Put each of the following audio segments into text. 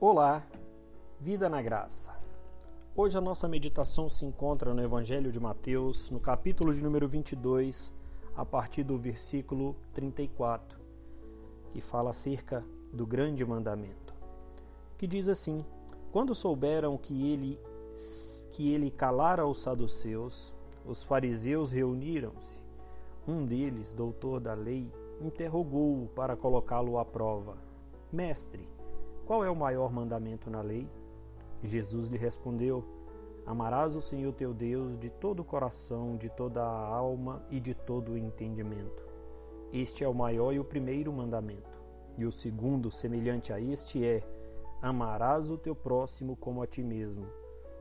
Olá, vida na graça. Hoje a nossa meditação se encontra no Evangelho de Mateus, no capítulo de número 22, a partir do versículo 34, que fala acerca do grande mandamento. Que diz assim: Quando souberam que ele que ele calara os saduceus, os fariseus reuniram-se. Um deles, doutor da lei, interrogou-o para colocá-lo à prova: Mestre, qual é o maior mandamento na lei? Jesus lhe respondeu: Amarás o Senhor teu Deus de todo o coração, de toda a alma e de todo o entendimento. Este é o maior e o primeiro mandamento. E o segundo, semelhante a este, é: Amarás o teu próximo como a ti mesmo.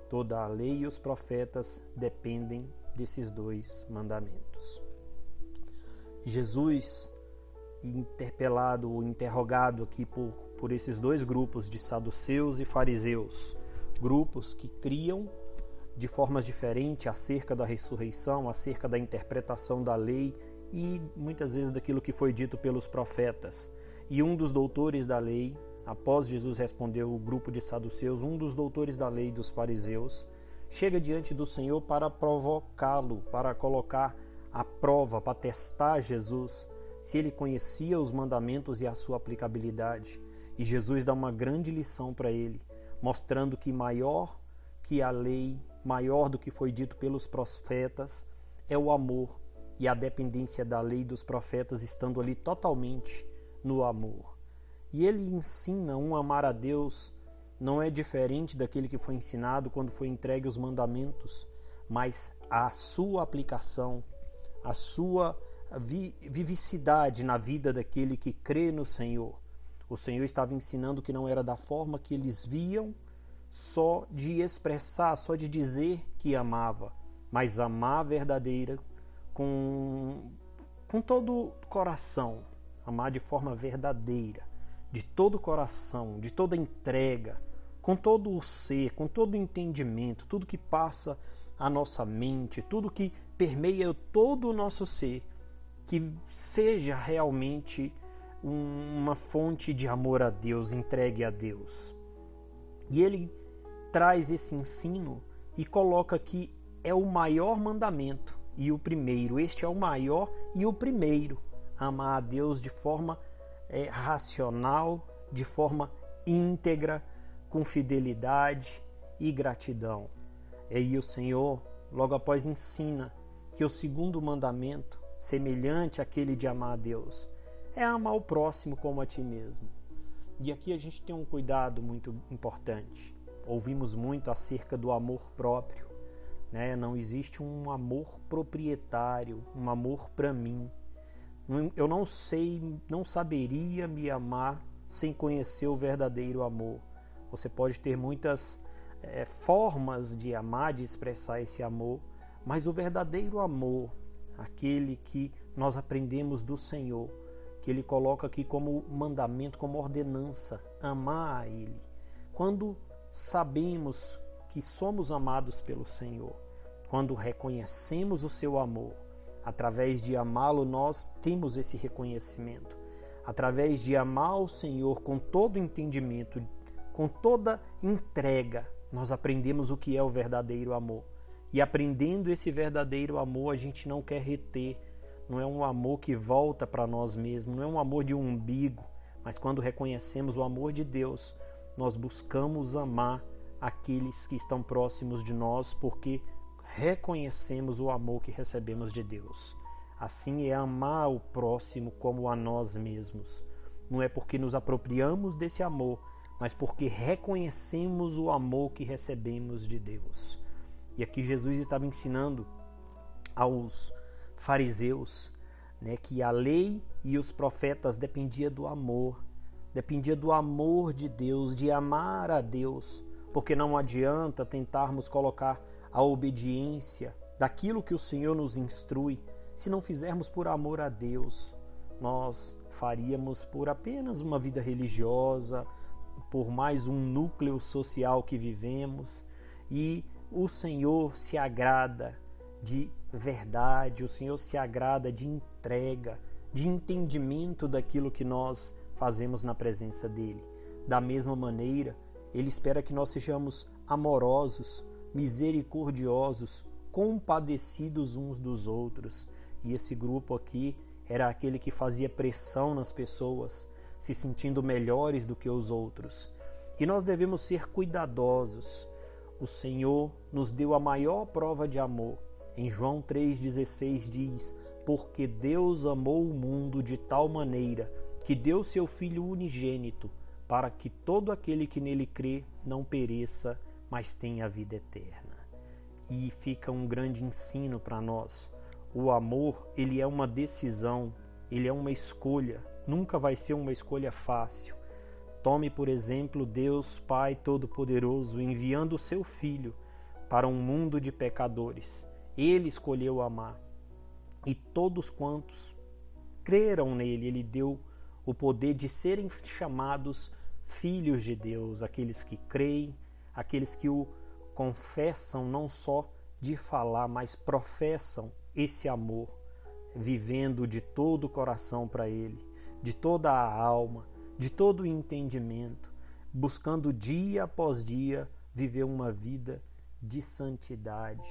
Toda a lei e os profetas dependem desses dois mandamentos. Jesus interpelado ou interrogado aqui por, por esses dois grupos de saduceus e fariseus, grupos que criam de formas diferentes acerca da ressurreição, acerca da interpretação da lei e muitas vezes daquilo que foi dito pelos profetas. E um dos doutores da lei, após Jesus responder o grupo de saduceus, um dos doutores da lei dos fariseus, chega diante do Senhor para provocá-lo, para colocar a prova, para testar Jesus se ele conhecia os mandamentos e a sua aplicabilidade. E Jesus dá uma grande lição para ele, mostrando que maior que a lei, maior do que foi dito pelos profetas, é o amor e a dependência da lei dos profetas estando ali totalmente no amor. E ele ensina um amar a Deus não é diferente daquele que foi ensinado quando foi entregue os mandamentos, mas a sua aplicação, a sua vivicidade na vida daquele que crê no Senhor. O Senhor estava ensinando que não era da forma que eles viam, só de expressar, só de dizer que amava, mas amar verdadeira com, com todo o coração, amar de forma verdadeira, de todo o coração, de toda entrega, com todo o ser, com todo o entendimento, tudo que passa a nossa mente, tudo que permeia todo o nosso ser que seja realmente uma fonte de amor a Deus, entregue a Deus. E ele traz esse ensino e coloca que é o maior mandamento e o primeiro. Este é o maior e o primeiro. Amar a Deus de forma é, racional, de forma íntegra, com fidelidade e gratidão. E aí o Senhor, logo após, ensina que o segundo mandamento semelhante àquele de amar a Deus, é amar o próximo como a ti mesmo. E aqui a gente tem um cuidado muito importante. Ouvimos muito acerca do amor próprio. Né? Não existe um amor proprietário, um amor para mim. Eu não sei, não saberia me amar sem conhecer o verdadeiro amor. Você pode ter muitas é, formas de amar, de expressar esse amor, mas o verdadeiro amor, aquele que nós aprendemos do Senhor, que ele coloca aqui como mandamento, como ordenança, amar a ele. Quando sabemos que somos amados pelo Senhor, quando reconhecemos o seu amor, através de amá-lo, nós temos esse reconhecimento. Através de amar o Senhor com todo entendimento, com toda entrega, nós aprendemos o que é o verdadeiro amor. E aprendendo esse verdadeiro amor, a gente não quer reter. Não é um amor que volta para nós mesmos, não é um amor de um umbigo, mas quando reconhecemos o amor de Deus, nós buscamos amar aqueles que estão próximos de nós, porque reconhecemos o amor que recebemos de Deus. Assim é amar o próximo como a nós mesmos. Não é porque nos apropriamos desse amor, mas porque reconhecemos o amor que recebemos de Deus. E aqui Jesus estava ensinando aos fariseus né, que a lei e os profetas dependia do amor, dependia do amor de Deus, de amar a Deus, porque não adianta tentarmos colocar a obediência daquilo que o Senhor nos instrui, se não fizermos por amor a Deus. Nós faríamos por apenas uma vida religiosa, por mais um núcleo social que vivemos e o Senhor se agrada de verdade, o Senhor se agrada de entrega, de entendimento daquilo que nós fazemos na presença dele. Da mesma maneira, Ele espera que nós sejamos amorosos, misericordiosos, compadecidos uns dos outros. E esse grupo aqui era aquele que fazia pressão nas pessoas, se sentindo melhores do que os outros. E nós devemos ser cuidadosos. O Senhor nos deu a maior prova de amor. Em João 3,16 diz: Porque Deus amou o mundo de tal maneira que deu seu Filho unigênito, para que todo aquele que nele crê não pereça, mas tenha a vida eterna. E fica um grande ensino para nós. O amor, ele é uma decisão, ele é uma escolha, nunca vai ser uma escolha fácil. Tome, por exemplo, Deus Pai Todo-Poderoso enviando o seu Filho para um mundo de pecadores. Ele escolheu amar. E todos quantos creram nele, ele deu o poder de serem chamados filhos de Deus, aqueles que creem, aqueles que o confessam não só de falar, mas professam esse amor, vivendo de todo o coração para Ele, de toda a alma, de todo o entendimento, buscando dia após dia viver uma vida de santidade,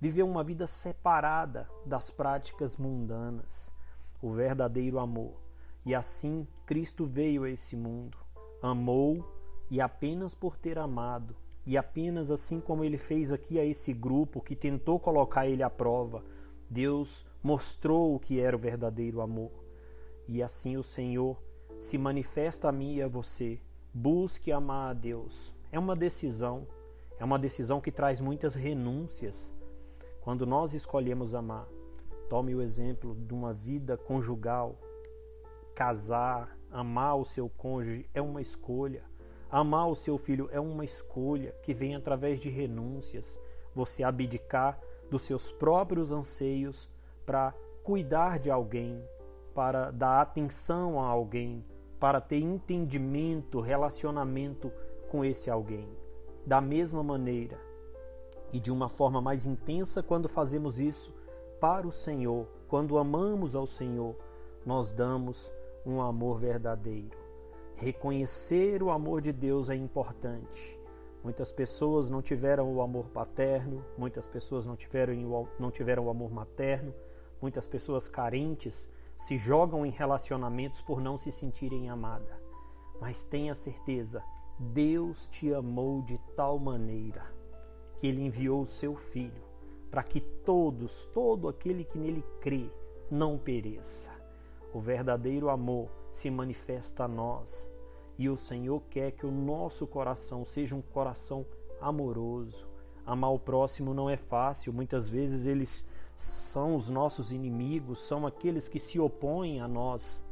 viver uma vida separada das práticas mundanas, o verdadeiro amor. E assim Cristo veio a esse mundo, amou e apenas por ter amado, e apenas assim como ele fez aqui a esse grupo que tentou colocar ele à prova, Deus mostrou o que era o verdadeiro amor. E assim o Senhor se manifesta a mim e a você. Busque amar a Deus. É uma decisão, é uma decisão que traz muitas renúncias. Quando nós escolhemos amar, tome o exemplo de uma vida conjugal. Casar, amar o seu cônjuge é uma escolha. Amar o seu filho é uma escolha que vem através de renúncias. Você abdicar dos seus próprios anseios para cuidar de alguém, para dar atenção a alguém, para ter entendimento, relacionamento com esse alguém. Da mesma maneira e de uma forma mais intensa quando fazemos isso para o Senhor, quando amamos ao Senhor, nós damos um amor verdadeiro. Reconhecer o amor de Deus é importante Muitas pessoas não tiveram o amor paterno, muitas pessoas não tiveram, não tiveram o amor materno, muitas pessoas carentes se jogam em relacionamentos por não se sentirem amada. Mas tenha certeza, Deus te amou de tal maneira que ele enviou o seu filho para que todos, todo aquele que nele crê, não pereça. O verdadeiro amor se manifesta a nós e o Senhor quer que o nosso coração seja um coração amoroso. Amar o próximo não é fácil, muitas vezes eles são os nossos inimigos, são aqueles que se opõem a nós.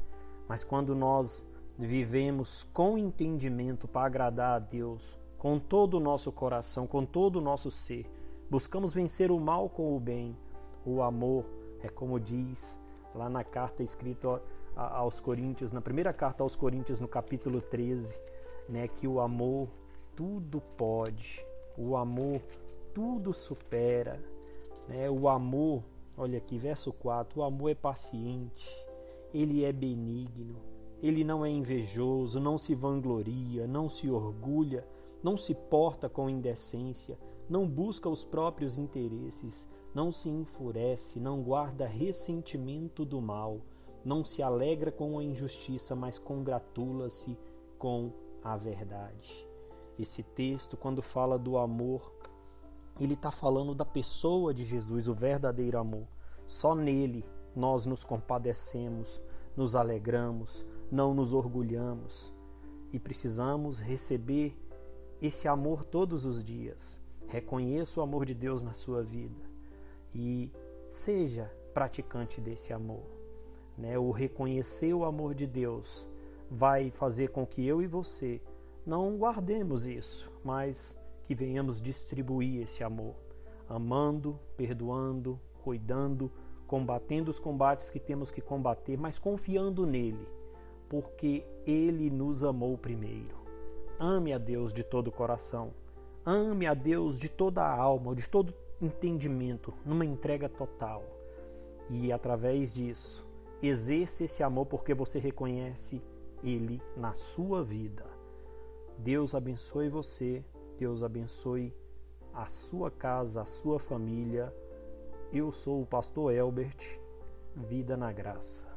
Mas quando nós vivemos com entendimento para agradar a Deus, com todo o nosso coração, com todo o nosso ser, buscamos vencer o mal com o bem. O amor é como diz lá na carta escrita aos Coríntios, na primeira carta aos Coríntios, no capítulo 13, né, que o amor tudo pode, o amor tudo supera, né? O amor, olha aqui, verso 4, o amor é paciente, ele é benigno, ele não é invejoso, não se vangloria, não se orgulha, não se porta com indecência, não busca os próprios interesses, não se enfurece, não guarda ressentimento do mal não se alegra com a injustiça, mas congratula-se com a verdade. Esse texto, quando fala do amor, ele está falando da pessoa de Jesus, o verdadeiro amor. Só nele nós nos compadecemos, nos alegramos, não nos orgulhamos e precisamos receber esse amor todos os dias. Reconheça o amor de Deus na sua vida e seja praticante desse amor né, o reconhecer o amor de Deus vai fazer com que eu e você não guardemos isso, mas que venhamos distribuir esse amor, amando, perdoando, cuidando, combatendo os combates que temos que combater, mas confiando nele, porque ele nos amou primeiro. Ame a Deus de todo o coração, ame a Deus de toda a alma, de todo entendimento, numa entrega total. E através disso, Exerça esse amor porque você reconhece ele na sua vida. Deus abençoe você, Deus abençoe a sua casa, a sua família. Eu sou o pastor Elbert, vida na graça.